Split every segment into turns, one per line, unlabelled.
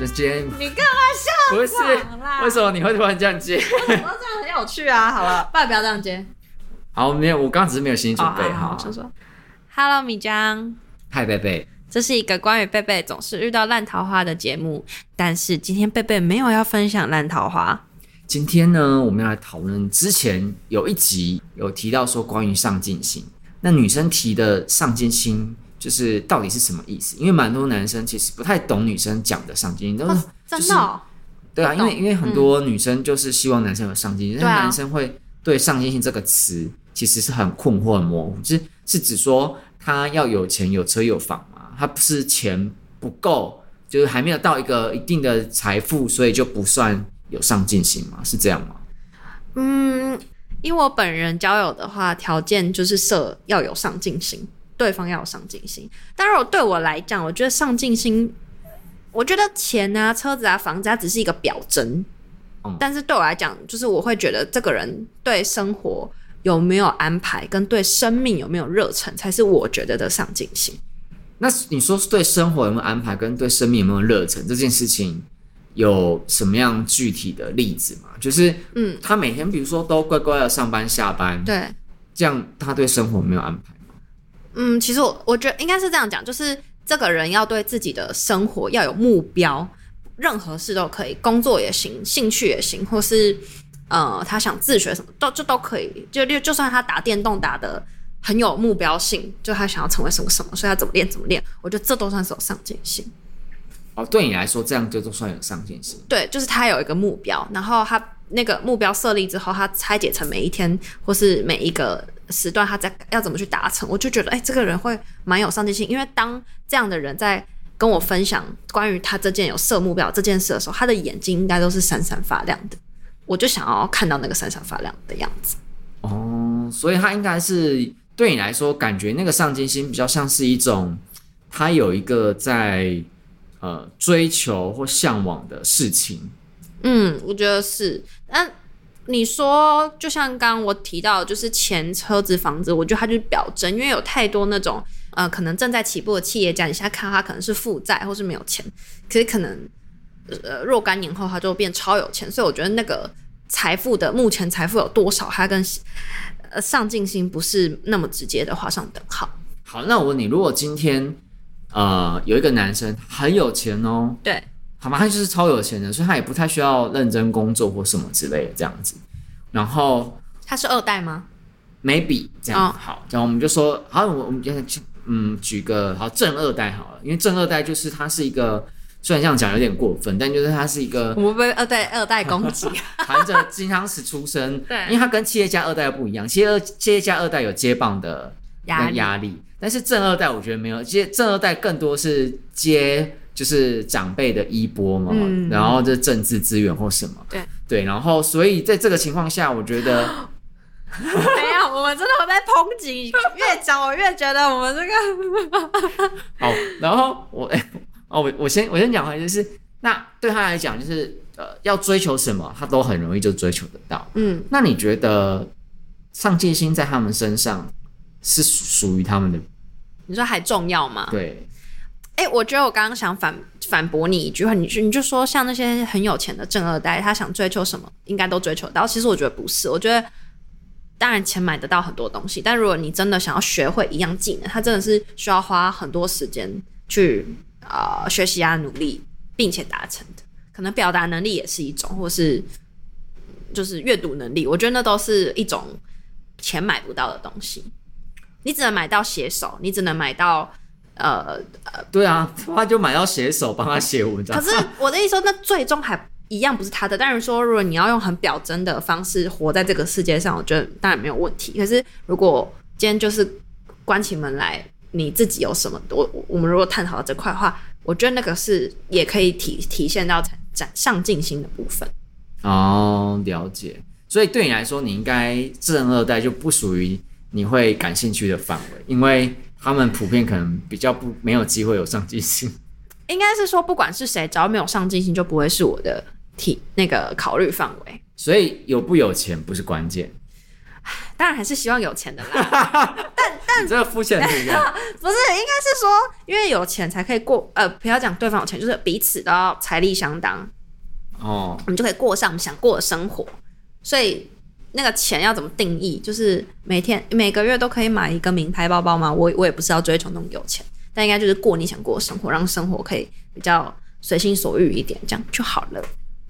这今天
你干嘛笑？
不是，为什么你会突然这样接？
我这样很有趣啊！好了，爸不要这样接。
好，没有，我刚刚只是没有心理准备。好，
说说。Hello，米江。
嗨，贝贝。
这是一个关于贝贝总是遇到烂桃花的节目，但是今天贝贝没有要分享烂桃花。
今天呢，我们要来讨论之前有一集有提到说关于上进心，那女生提的上进心。就是到底是什么意思？因为蛮多男生其实不太懂女生讲的上进心，都是真的，对啊，因为因为很多女生就是希望男生有上进心，但是男生会对上进心这个词其实是很困惑、很模糊，就是是指说他要有钱、有车、有房嘛，他不是钱不够，就是还没有到一个一定的财富，所以就不算有上进心嘛？是这样吗？
嗯，因为我本人交友的话，条件就是设要有上进心。对方要有上进心，但如果对我来讲，我觉得上进心，我觉得钱啊、车子啊、房子啊，只是一个表征。嗯。但是对我来讲，就是我会觉得这个人对生活有没有安排，跟对生命有没有热忱，才是我觉得的上进心。
那你说对生活有没有安排，跟对生命有没有热忱这件事情，有什么样具体的例子吗？就是，嗯，他每天比如说都乖乖的上班下班，
对，
这样他对生活没有安排。
嗯，其实我我觉得应该是这样讲，就是这个人要对自己的生活要有目标，任何事都可以，工作也行，兴趣也行，或是呃他想自学什么都就都可以，就就就算他打电动打的很有目标性，就他想要成为什么什么，所以他怎么练怎么练，我觉得这都算是有上进心。
哦，对你来说这样就都算有上进心。
对，就是他有一个目标，然后他那个目标设立之后，他拆解成每一天或是每一个。时段他在要怎么去达成，我就觉得哎、欸，这个人会蛮有上进心。因为当这样的人在跟我分享关于他这件有设目标这件事的时候，他的眼睛应该都是闪闪发亮的。我就想要看到那个闪闪发亮的样子。
哦，所以他应该是对你来说，感觉那个上进心比较像是一种他有一个在呃追求或向往的事情。
嗯，我觉得是，但。你说，就像刚刚我提到，就是钱、车子、房子，我觉得它就是表征，因为有太多那种呃，可能正在起步的企业家，你现在看他可能是负债或是没有钱，可是可能呃若干年后他就变超有钱，所以我觉得那个财富的目前财富有多少，它跟呃上进心不是那么直接的画上等号。
好，那我问你，如果今天呃有一个男生很有钱哦，
对。
好吗？他就是超有钱的，所以他也不太需要认真工作或什么之类的这样子。然后
他是二代吗
？Maybe 这样。哦、好，然后我们就说，好，我我们就嗯举个好正二代好了，因为正二代就是他是一个，虽然这样讲有点过分，但就是他是一个
我们被二代二代攻击，
含着金汤匙出生。
对，
因为他跟企业家二代又不一样，企业企业家二代有接棒的压力，压力，但是正二代我觉得没有，其实正二代更多是接。就是长辈的衣钵嘛，嗯、然后这政治资源或什么，
对
对，然后所以在这个情况下，我觉得
没有，我们真的会被抨击。越讲我越觉得我们这个
好，然后我哎 哦，我我先我先讲回来，就是那对他来讲，就是呃，要追求什么，他都很容易就追求得到。嗯，那你觉得上进心在他们身上是属于他们的？
你说还重要吗？
对。
哎、我觉得我刚刚想反反驳你一句话，你就你就说像那些很有钱的正二代，他想追求什么，应该都追求到。其实我觉得不是，我觉得当然钱买得到很多东西，但如果你真的想要学会一样技能，他真的是需要花很多时间去啊、学习啊努力，并且达成的。可能表达能力也是一种，或是就是阅读能力，我觉得那都是一种钱买不到的东西。你只能买到写手，你只能买到。呃呃，
对啊，他就买到写手帮他写文章。
可是 我的意思说，那最终还一样不是他的。但是说，如果你要用很表征的方式活在这个世界上，我觉得当然没有问题。可是如果今天就是关起门来，你自己有什么？我我们如果探讨到这块的话，我觉得那个是也可以体体现到展上进心的部分。
哦，了解。所以对你来说，你应该正二代就不属于你会感兴趣的范围，因为。他们普遍可能比较不没有机会有上进心，
应该是说不管是谁，只要没有上进心，就不会是我的体那个考虑范围。
所以有不有钱不是关键，
当然还是希望有钱的啦。但但
这个肤浅的 不是，应
该是说，因为有钱才可以过。呃，不要讲对方有钱，就是彼此都要财力相当
哦，
我们就可以过上我们想过的生活。所以那个钱要怎么定义？就是每天每个月都可以买一个名牌包包吗？我我也不是要追求那种有钱，但应该就是过你想过的生活，让生活可以比较随心所欲一点，这样就好了。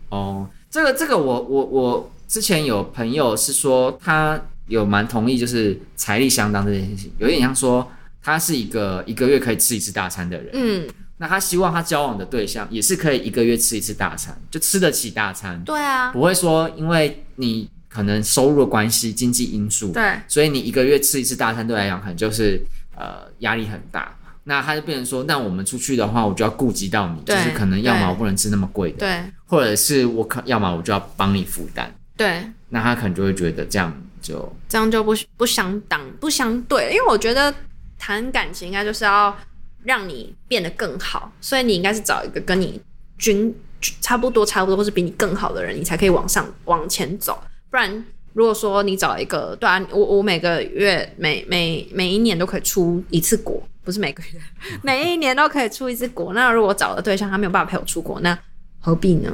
哦，这个这个我我我之前有朋友是说他有蛮同意，就是财力相当这件事情，有点像说他是一个一个月可以吃一次大餐的人，
嗯，
那他希望他交往的对象也是可以一个月吃一次大餐，就吃得起大餐，
对啊，
不会说因为你可能收入的关系、经济因素，
对，
所以你一个月吃一次大餐对来讲可能就是呃压力很大。那他就变成说，那我们出去的话，我就要顾及到你，就是可能要么我不能吃那么贵的，
对，
或者是我可要么我就要帮你负担，
对。
那他可能就会觉得这样就
这样就不不相当不相对，因为我觉得谈感情应该就是要让你变得更好，所以你应该是找一个跟你均差不多差不多或是比你更好的人，你才可以往上往前走，不然。如果说你找一个，对啊，我我每个月每每每一年都可以出一次国，不是每个月，每一年都可以出一次国。那如果找的对象他没有办法陪我出国，那何必呢？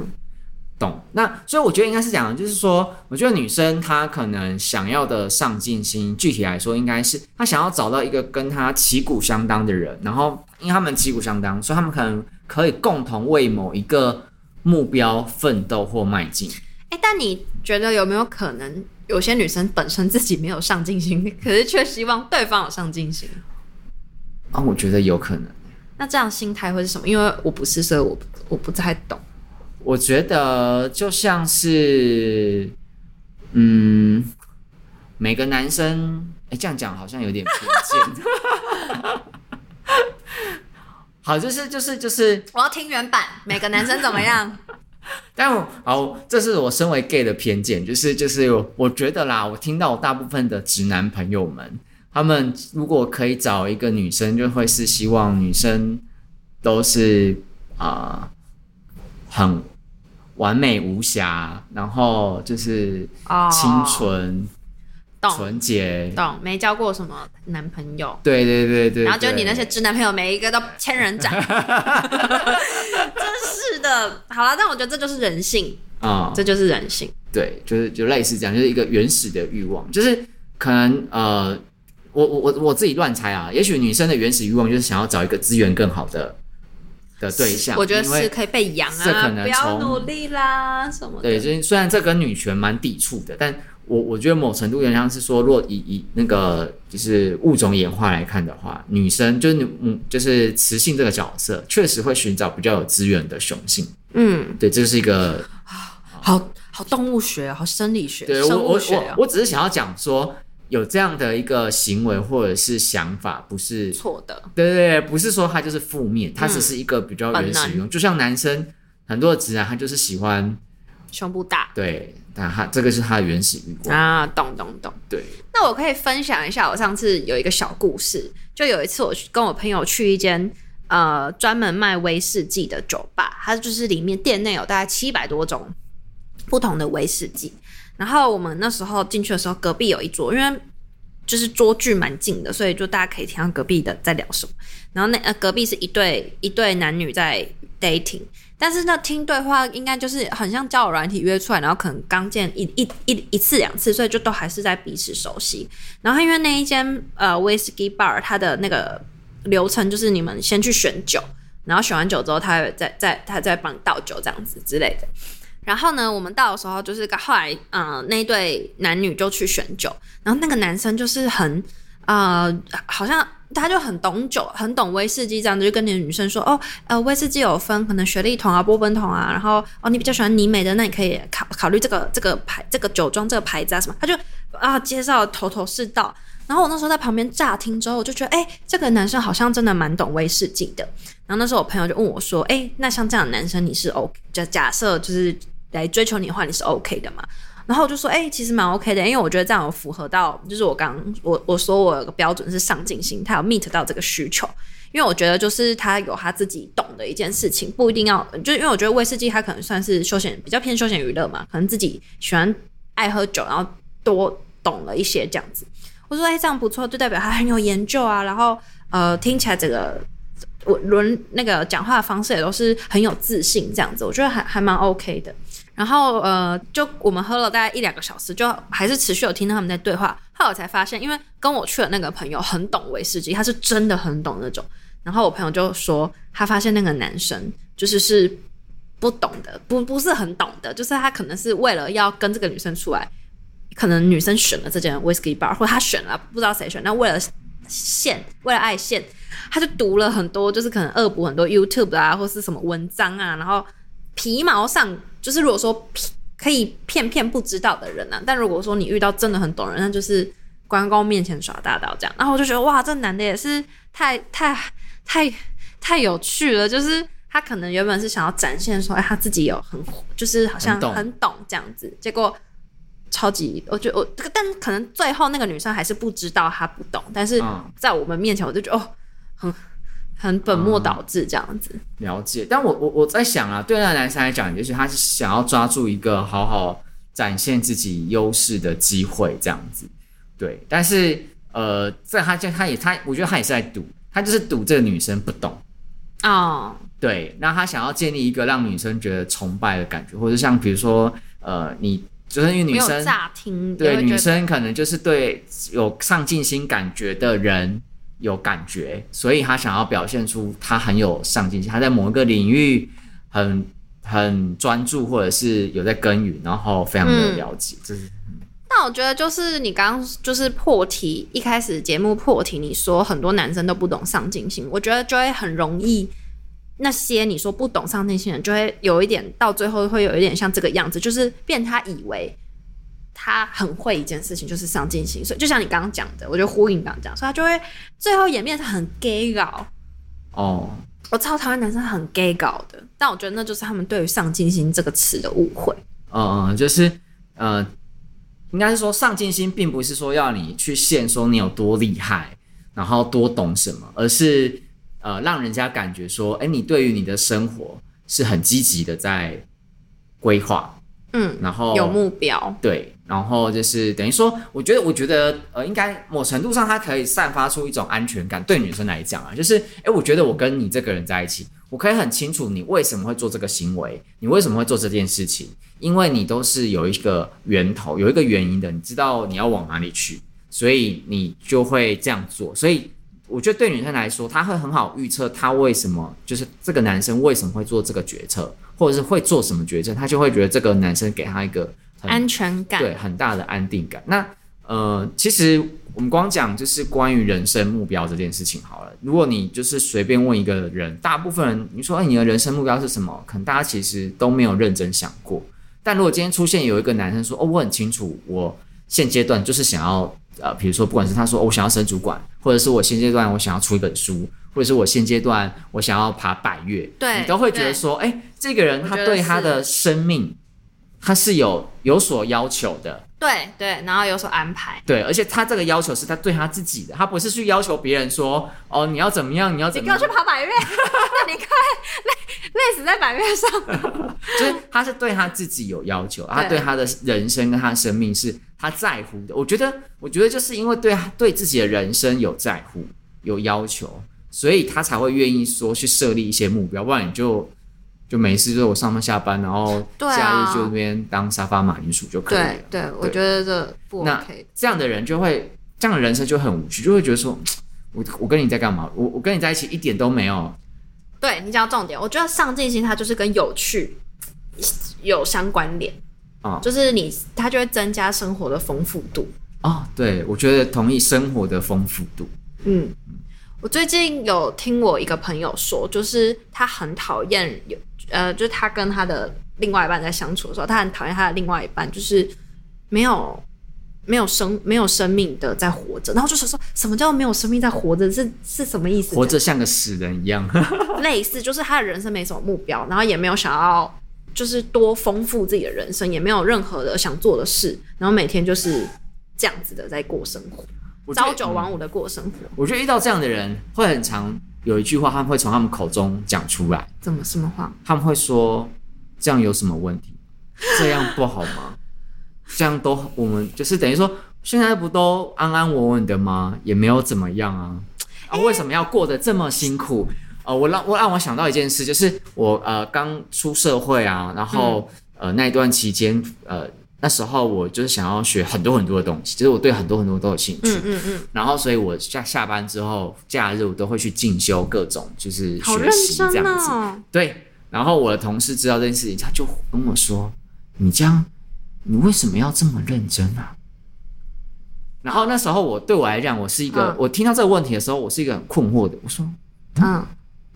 懂。那所以我觉得应该是讲的，就是说，我觉得女生她可能想要的上进心，具体来说，应该是她想要找到一个跟她旗鼓相当的人，然后因为他们旗鼓相当，所以他们可能可以共同为某一个目标奋斗或迈进。
哎，但你觉得有没有可能，有些女生本身自己没有上进心，可是却希望对方有上进心？
啊、哦，我觉得有可能。
那这样心态会是什么？因为我不是，所以我我不太懂。
我觉得就像是，嗯，每个男生，哎，这样讲好像有点偏见。好，就是就是就是，
我要听原版。每个男生怎么样？
但我好，这是我身为 gay 的偏见，就是就是我觉得啦，我听到我大部分的直男朋友们，他们如果可以找一个女生，就会是希望女生都是啊、呃、很完美无瑕，然后就是清纯。哦纯洁，
懂，没交过什么男朋友，
对对对对，
然后就你那些直男朋友，每一个都千人斩，真是的。好了，但我觉得这就是人性啊，嗯、这就是人性。
对，就是就类似这样，就是一个原始的欲望，就是可能呃，我我我我自己乱猜啊，也许女生的原始欲望就是想要找一个资源更好的的对象，
我觉得是可以被养啊，
这可能
不要努力啦什么的。
对，就是虽然这跟女权蛮抵触的，但。我我觉得某程度原像是说，若以以那个就是物种演化来看的话，女生就是嗯就是雌性这个角色，确实会寻找比较有资源的雄性。嗯，对，这是一个
好好动物学，好生理学，
对生物学、哦、我我我只是想要讲说，有这样的一个行为或者是想法，不是错的。对对对，不是说它就是负面，它只是一个比较原始用。嗯、就像男生很多的直男，他就是喜欢
胸部大。
对。但他这个是它的原始欲望
啊，懂懂懂。
对，
那我可以分享一下，我上次有一个小故事，就有一次我去跟我朋友去一间呃专门卖威士忌的酒吧，它就是里面店内有大概七百多种不同的威士忌。然后我们那时候进去的时候，隔壁有一桌，因为就是桌距蛮近的，所以就大家可以听到隔壁的在聊什么。然后那呃隔壁是一对一对男女在 dating。但是那听对话应该就是很像交友软体约出来，然后可能刚见一一一一次两次，所以就都还是在彼此熟悉。然后因为那一间呃 whisky bar，它的那个流程就是你们先去选酒，然后选完酒之后，他再再他再帮你倒酒这样子之类的。然后呢，我们到的时候就是后来嗯、那一对男女就去选酒，然后那个男生就是很呃好像。他就很懂酒，很懂威士忌，这样子就跟那个女生说：“哦，呃，威士忌有分可能雪莉桶啊、波本桶啊，然后哦，你比较喜欢尼美的，那你可以考考虑这个这个牌、这个酒庄这个牌子啊什么。”他就啊介绍头头是道。然后我那时候在旁边乍听之后，我就觉得，哎，这个男生好像真的蛮懂威士忌的。然后那时候我朋友就问我说：“哎，那像这样的男生你是 OK？就假设就是来追求你的话，你是 OK 的吗？”然后我就说，哎、其实蛮 OK 的，因为我觉得这样有符合到，就是我刚我我说我有个标准是上进心，他有 meet 到这个需求。因为我觉得就是他有他自己懂的一件事情，不一定要，就是因为我觉得威士忌他可能算是休闲，比较偏休闲娱乐嘛，可能自己喜欢爱喝酒，然后多懂了一些这样子。我说哎，这样不错，就代表他很有研究啊。然后呃，听起来这个我轮那个讲话的方式也都是很有自信这样子，我觉得还还蛮 OK 的。然后呃，就我们喝了大概一两个小时，就还是持续有听到他们在对话。后来才发现，因为跟我去的那个朋友很懂威士忌，他是真的很懂那种。然后我朋友就说，他发现那个男生就是是不懂的，不不是很懂的，就是他可能是为了要跟这个女生出来。可能女生选了这间 whiskey bar，或他选了不知道谁选，那为了献，为了爱献，他就读了很多，就是可能恶补很多 YouTube 啊，或是什么文章啊，然后皮毛上就是如果说可以骗骗不知道的人啊，但如果说你遇到真的很懂人，那就是关公面前耍大刀这样。然后我就觉得哇，这男的也是太太太太有趣了，就是他可能原本是想要展现说，哎，他自己有很就是好像很懂这样子，结果。超级，我觉得我，但可能最后那个女生还是不知道，她不懂。但是在我们面前，我就觉得哦，很很本末倒置这样子。
嗯、了解，但我我我在想啊，对那个男生来讲，就是他是想要抓住一个好好展现自己优势的机会这样子。对，但是呃，在他就他也他，我觉得他也是在赌，他就是赌这个女生不懂
哦。
对，那他想要建立一个让女生觉得崇拜的感觉，或者像比如说呃，你。就是因为女生对女生可能就是对有上进心感觉的人有感觉，所以他想要表现出他很有上进心，他在某一个领域很很专注，或者是有在耕耘，然后非常的了解。这、是。
那我觉得就是你刚刚就是破题，一开始节目破题，你说很多男生都不懂上进心，我觉得就会很容易。那些你说不懂上进心的人，就会有一点到最后会有一点像这个样子，就是变他以为他很会一件事情，就是上进心。所以就像你刚刚讲的，我觉得呼应刚刚讲，所以他就会最后演变成很 gay 搞。
哦，
我超讨厌男生很 gay 搞的，但我觉得那就是他们对于上进心这个词的误会。
嗯嗯，就是呃，应该是说上进心并不是说要你去现说你有多厉害，然后多懂什么，而是。呃，让人家感觉说，哎，你对于你的生活是很积极的在规划，
嗯，
然后
有目标，
对，然后就是等于说，我觉得，我觉得，呃，应该某程度上，它可以散发出一种安全感。对女生来讲啊，就是，哎，我觉得我跟你这个人在一起，我可以很清楚你为什么会做这个行为，你为什么会做这件事情，因为你都是有一个源头，有一个原因的，你知道你要往哪里去，所以你就会这样做，所以。我觉得对女生来说，她会很好预测她为什么，就是这个男生为什么会做这个决策，或者是会做什么决策，她就会觉得这个男生给她一个
安全感，
对，很大的安定感。那呃，其实我们光讲就是关于人生目标这件事情好了。如果你就是随便问一个人，大部分人你说，哎，你的人生目标是什么？可能大家其实都没有认真想过。但如果今天出现有一个男生说，哦，我很清楚，我现阶段就是想要。呃，比如说，不管是他说，哦，我想要升主管，或者是我现阶段我想要出一本书，或者是我现阶段我想要爬百越，
对，
你都会觉得说，哎，这个人他对他的生命，他是有有所要求的，
对对，然后有所安排，
对，而且他这个要求是他对他自己的，他不是去要求别人说，哦，你要怎么样，你要怎么样，
你要去爬百越，那你快累累死在百越上，
就是他是对他自己有要求，他对他的人生跟他的生命是。他在乎的，我觉得，我觉得就是因为对对自己的人生有在乎、有要求，所以他才会愿意说去设立一些目标，不然你就就没事，就是我上班下班，然后假日就那边当沙发马铃薯就可以了。
对，对，我觉得这不 OK。那
这样的人就会，这样的人生就很无趣，就会觉得说，我我跟你在干嘛？我我跟你在一起一点都没有。
对，你讲重点，我觉得上进心它就是跟有趣有相关联啊。就是你，它就会增加生活的丰富度。
哦，对，我觉得同意生活的丰富度。
嗯，我最近有听我一个朋友说，就是他很讨厌有，呃，就是他跟他的另外一半在相处的时候，他很讨厌他的另外一半，就是没有没有生没有生命的在活着，然后就是说什么叫没有生命在活着，是是什么意思？
活着像个死人一样，
类似，就是他的人生没什么目标，然后也没有想要。就是多丰富自己的人生，也没有任何的想做的事，然后每天就是这样子的在过生活，朝九晚五的过生活。
我觉得遇到这样的人会很常有一句话，他们会从他们口中讲出来。
怎么什么话？
他们会说：“这样有什么问题？这样不好吗？这样都我们就是等于说，现在不都安安稳稳的吗？也没有怎么样啊，啊，为什么要过得这么辛苦？呃，我让我让我想到一件事，就是我呃刚出社会啊，然后、嗯、呃那一段期间，呃那时候我就是想要学很多很多的东西，就是我对很多很多都有兴趣，嗯嗯嗯，然后所以我下下班之后假日我都会去进修各种就是学习这样子，哦、对。然后我的同事知道这件事情，他就跟我说：“你这样，你为什么要这么认真啊？”然后那时候我对我来讲，我是一个、嗯、我听到这个问题的时候，我是一个很困惑的。我说：“嗯。嗯”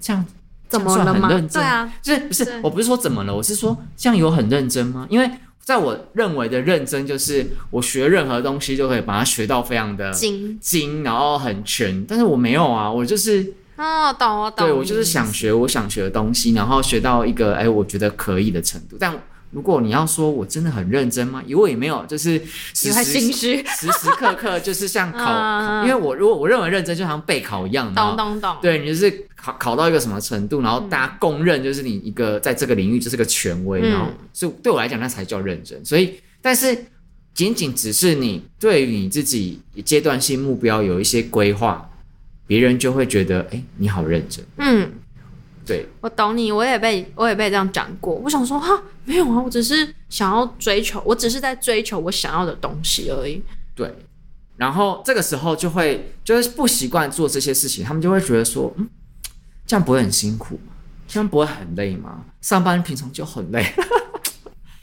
这样怎么了吗？很认真？对啊，就是不是？我不是说怎么了，我是说这样有很认真吗？因为在我认为的认真，就是我学任何东西就可以把它学到非常的精精，然后很全。但是我没有啊，我就是
哦，懂我懂。
对，我就是想学我想学的东西，然后学到一个哎，我觉得可以的程度，但。如果你要说我真的很认真吗？因为我也没有，就是时时时时刻刻就是像 考，因为我如果我认为认真就好像备考一样，
懂懂懂。对，
你就是考考到一个什么程度，然后大家公认就是你一个在这个领域就是个权威，然后所以对我来讲那才叫认真。所以，但是仅仅只是你对于你自己阶段性目标有一些规划，别人就会觉得哎，你好认真。嗯。对，
我懂你，我也被我也被这样讲过。我想说哈，没有啊，我只是想要追求，我只是在追求我想要的东西而已。
对，然后这个时候就会就是不习惯做这些事情，他们就会觉得说，嗯，这样不会很辛苦吗？这样不会很累吗？上班平常就很累。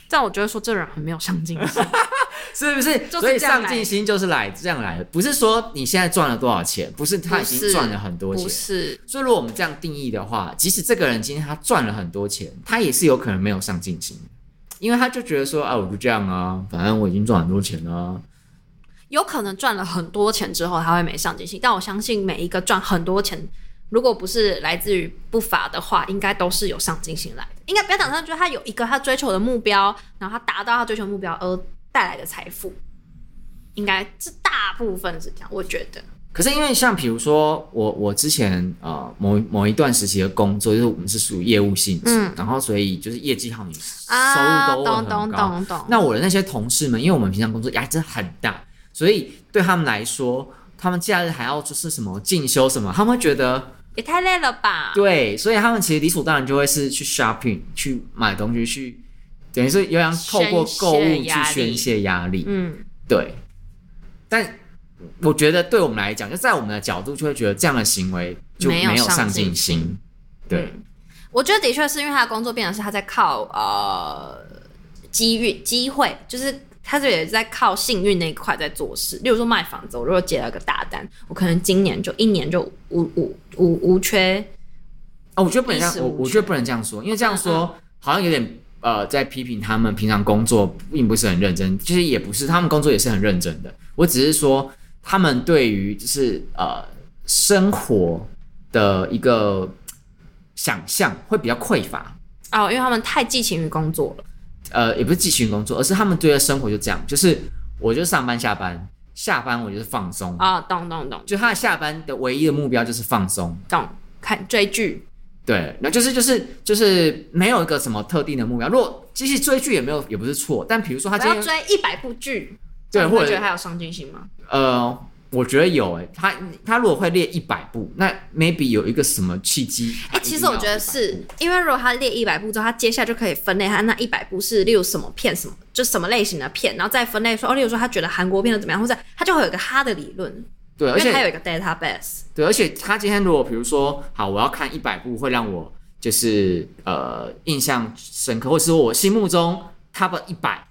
这样我觉得说这人很没有上进心。
是不是？所以上进心就是来这样来的，不是说你现在赚了多少钱，不是他已经赚了很多钱。
不是。
所以如果我们这样定义的话，即使这个人今天他赚了很多钱，他也是有可能没有上进心，因为他就觉得说啊，我就这样啊，反正我已经赚很多钱了。
有可能赚了很多钱之后他会没上进心，但我相信每一个赚很多钱，如果不是来自于不法的话，应该都是有上进心来的。应该不要讲他，就是他有一个他追求的目标，然后他达到他追求目标而。带来的财富，应该是大部分是这样，我觉得。
可是因为像比如说我我之前呃某某一段时期的工作，就是我们是属于业务性质，嗯，然后所以就是业绩好，你收入都很高。懂懂懂懂。那我的那些同事们，因为我们平常工作压力真的很大，所以对他们来说，他们假日还要就是什么进修什么，他们会觉得
也太累了吧？
对，所以他们其实理所当然就会是去 shopping 去买东西去。等于是有想透过购物去宣泄压力，嗯，对。但我觉得对我们来讲，就在我们的角度，就会觉得这样的行为就没有上进心。对、嗯，
我觉得的确是因为他的工作变成是他在靠呃机遇机会，就是他这也是在靠幸运那一块在做事。例如说卖房子，我如果接了个大单，我可能今年就一年就无无无无缺。
哦，我觉得不能这样，我我觉得不能这样说，因为这样说好像有点。呃，在批评他们平常工作并不是很认真，其实也不是，他们工作也是很认真的。我只是说，他们对于就是呃生活的一个想象会比较匮乏
哦，因为他们太寄情于工作了。
呃，也不是寄情工作，而是他们对的生活就这样，就是我就上班下班，下班我就是放松
啊，懂懂懂，
就他的下班的唯一的目标就是放松，
懂，看追剧。
对，那就是就是就是没有一个什么特定的目标。如果其实追剧也没有，也不是错。但比如说他今天
要追一百部剧，
对，或者觉
得他有上进心吗？
呃，我觉得有诶、欸。他他如果会列一百部，那 maybe 有一个什么契机？哎、欸，
其实我觉得是因为如果他列一百部之后，他接下来就可以分类他那一百部是例如什么片，什么就什么类型的片，然后再分类说哦，例如说他觉得韩国片的怎么样，或者他就会有一个他的理论。
对，而且
他有一个 database。
对，而且他今天如果比如说，好，我要看一百部，会让我就是呃印象深刻，或者是我心目中 top 一百，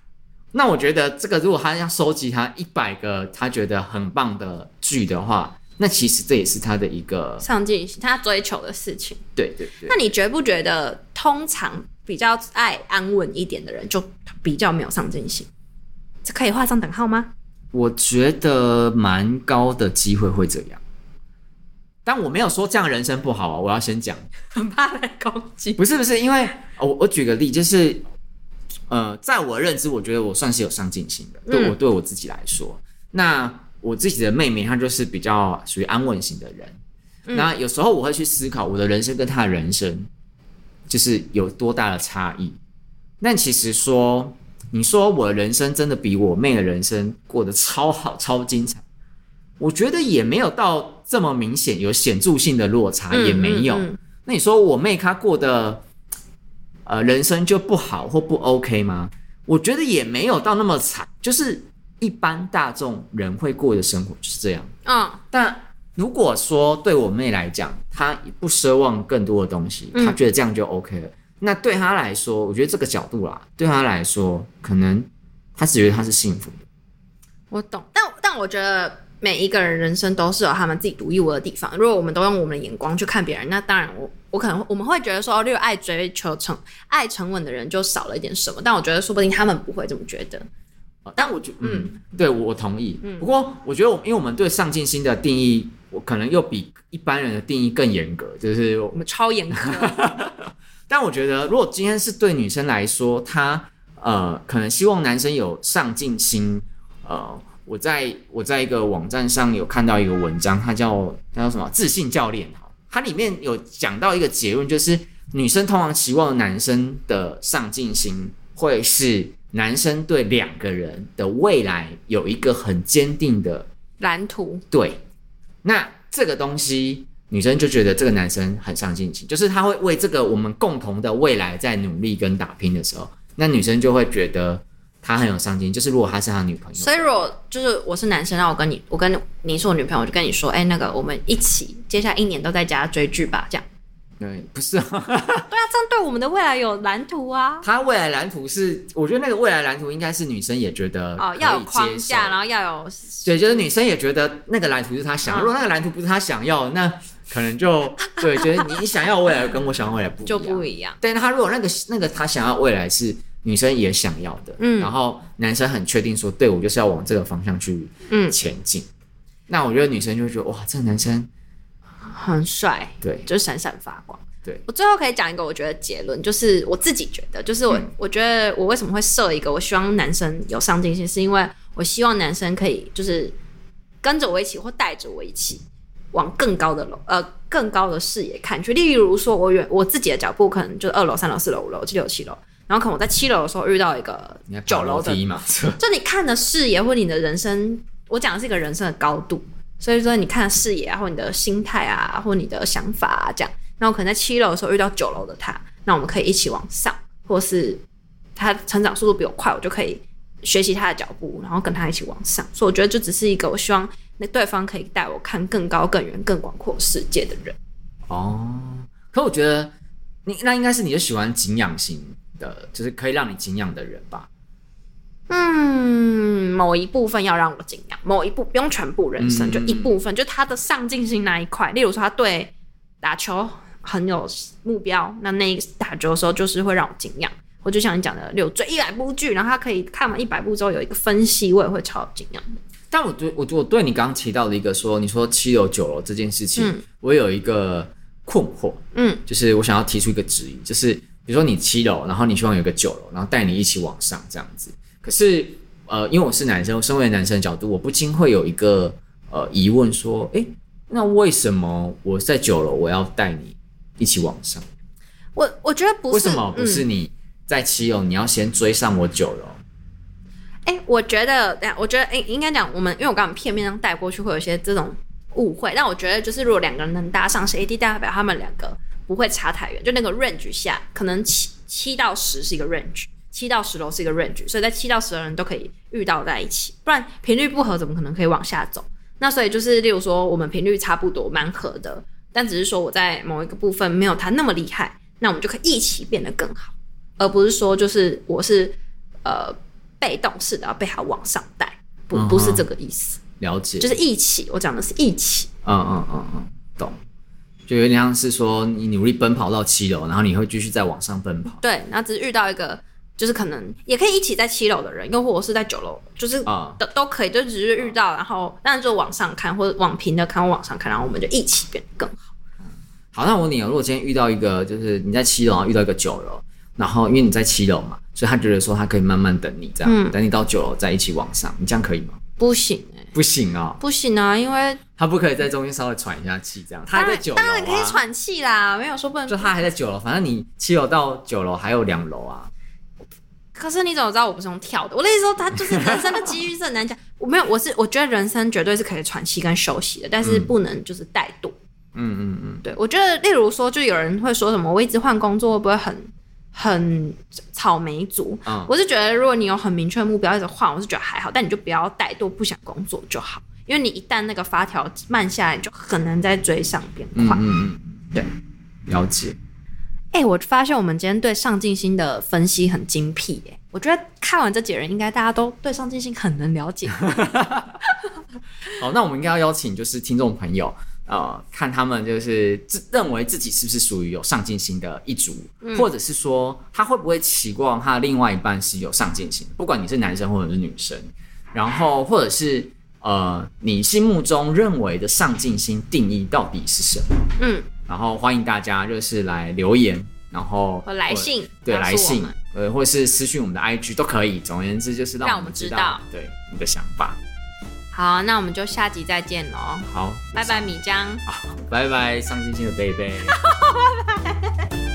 那我觉得这个如果他要收集他一百个他觉得很棒的剧的话，那其实这也是他的一个
上进心，他追求的事情。
对对对。
那你觉不觉得，通常比较爱安稳一点的人，就比较没有上进心？这可以画上等号吗？
我觉得蛮高的机会会这样，但我没有说这样人生不好啊。我要先讲，
很怕被攻击。
不是不是，因为我我举个例，就是呃，在我认知，我觉得我算是有上进心的。对我对我自己来说，那我自己的妹妹她就是比较属于安稳型的人。那有时候我会去思考，我的人生跟她的人生就是有多大的差异。那其实说。你说我的人生真的比我妹的人生过得超好、超精彩？我觉得也没有到这么明显有显著性的落差，也没有。那你说我妹她过得呃人生就不好或不 OK 吗？我觉得也没有到那么惨，就是一般大众人会过的生活就是这样。嗯，但如果说对我妹来讲，她不奢望更多的东西，她觉得这样就 OK 了。嗯、那对她来说，我觉得这个角度啦，对她来说，可能她只觉得她是幸福的。
我懂，但但我觉得。每一个人人生都是有他们自己独一无二的地方。如果我们都用我们的眼光去看别人，那当然我我可能我们会觉得说，例如爱追求成爱沉稳的人就少了一点什么。但我觉得说不定他们不会这么觉得。
但我觉得，嗯，嗯对我同意。嗯，不过我觉得我因为我们对上进心的定义，我可能又比一般人的定义更严格，就是我们
超严格。
但我觉得，如果今天是对女生来说，她呃可能希望男生有上进心，呃。我在我在一个网站上有看到一个文章，它叫它叫什么？自信教练。它里面有讲到一个结论，就是女生通常期望男生的上进心，会是男生对两个人的未来有一个很坚定的
蓝图。
对，那这个东西女生就觉得这个男生很上进心，就是他会为这个我们共同的未来在努力跟打拼的时候，那女生就会觉得。他很有上进，就是如果他是他女朋友，
所以如果就是我是男生，那我跟你，我跟你是我女朋友，我就跟你说，哎、欸，那个我们一起，接下来一年都在家追剧吧，这样。
对，不是啊。对啊，这
样对我们的未来有蓝图啊。
他未来蓝图是，我觉得那个未来蓝图应该是女生也觉得
哦，要有框架，然后要有
对，就是女生也觉得那个蓝图是他想要，嗯、如果那个蓝图不是他想要，那可能就 对，觉得你想要未来跟我想要未来不一样
就不一样。
但是他如果那个那个他想要未来是。女生也想要的，嗯，然后男生很确定说，对，我就是要往这个方向去前进，嗯，那我觉得女生就会觉得哇，这个男生
很帅，
对，
就闪闪发光。
对，
我最后可以讲一个我觉得结论，就是我自己觉得，就是我，嗯，我觉得我为什么会设一个，我希望男生有上进心，是因为我希望男生可以就是跟着我一起或带着我一起往更高的楼，呃，更高的视野看去。例如说我远我自己的脚步可能就二楼、三楼、四楼、五楼、七楼、七楼。然后可能我在七楼的时候遇到一个九楼的，就你看的视野或你的人生，我讲的是一个人生的高度，所以说你看的视野啊，或你的心态啊，或你的想法啊，这样。那我可能在七楼的时候遇到九楼的他，那我们可以一起往上，或是他成长速度比我快，我就可以学习他的脚步，然后跟他一起往上。所以我觉得就只是一个我希望那对方可以带我看更高、更远、更广阔世界的人。
哦，可我觉得你那应该是你就喜欢景仰型。的，就是可以让你敬仰的人吧。
嗯，某一部分要让我敬仰，某一部不用全部人生，嗯、就一部分，就他的上进心那一块。例如说，他对打球很有目标，那那一打球的时候就是会让我敬仰。我就像你讲的，有追一百部剧，然后他可以看完一百部之后有一个分析，我也会超敬仰。
但我对我我对你刚刚提到的一个说，你说七楼九楼这件事情，嗯、我有一个困惑，嗯，就是我想要提出一个质疑，就是。比如说你七楼，然后你希望有个九楼，然后带你一起往上这样子。可是，呃，因为我是男生，我身为男生的角度，我不禁会有一个呃疑问说，诶，那为什么我在九楼，我要带你一起往上？
我我觉得不是，
为什么不是你在七楼，嗯、你要先追上我九楼？
诶，我觉得，我觉得，诶，应该讲我们，因为我刚刚片面上带过去，会有一些这种误会。但我觉得，就是如果两个人能搭上，是 AD 代表他们两个。不会差太远，就那个 range 下，可能七七到十是一个 range，七到十楼是一个 range，所以在七到十的人都可以遇到在一起，不然频率不合，怎么可能可以往下走？那所以就是，例如说我们频率差不多，蛮合的，但只是说我在某一个部分没有他那么厉害，那我们就可以一起变得更好，而不是说就是我是呃被动式的要被他往上带，不不是这个意思。
了解，
就是一起，我讲的是一起。
嗯嗯嗯嗯，懂。就有点像是说，你努力奔跑到七楼，然后你会继续再往上奔跑。
对，然后只是遇到一个，就是可能也可以一起在七楼的人，又或者是在九楼，就是啊，都都可以，就只是遇到，然后当然就往上看，或者往平的看，或往上看，然后我们就一起变得更好。
好，那我问你，如果今天遇到一个，就是你在七楼，然后遇到一个九楼，然后因为你在七楼嘛，所以他觉得说他可以慢慢等你这样，嗯、等你到九楼再一起往上，你这样可以吗？
不行。
不行啊、哦，
不行啊，因为
他不可以在中间稍微喘一下气，这样。他还在九楼、啊、
当然可以喘气啦，没有说不能。
就他还在九楼，反正你七楼到九楼还有两楼啊。
可是你怎么知道我不是用跳的？我的意思说，他就是人生的机遇是很难讲。我没有，我是我觉得人生绝对是可以喘气跟休息的，但是不能就是怠惰。
嗯嗯嗯，
对，我觉得，例如说，就有人会说什么，我一直换工作会不会很很草莓族？嗯，我是觉得，如果你有很明确的目标一直换，我是觉得还好，但你就不要怠惰，不想工作就好，因为你一旦那个发条慢下来，你就很难再追上变快。
嗯嗯嗯，
对，
了解。
哎、欸，我发现我们今天对上进心的分析很精辟哎。我觉得看完这几人，应该大家都对上进心很能了解。
好，那我们应该要邀请就是听众朋友，呃，看他们就是自认为自己是不是属于有上进心的一族，嗯、或者是说他会不会期望他的另外一半是有上进心，不管你是男生或者是女生，然后或者是呃，你心目中认为的上进心定义到底是什么？嗯。然后欢迎大家就是来留言，然后
和来信，
对，来信，呃，或者是私讯我们的 IG 都可以。总而言之，就是让我们知道，
知道
对你的想法。
好，那我们就下集再见喽。
好，
拜拜米江。
好，拜拜上星星的贝贝。拜拜。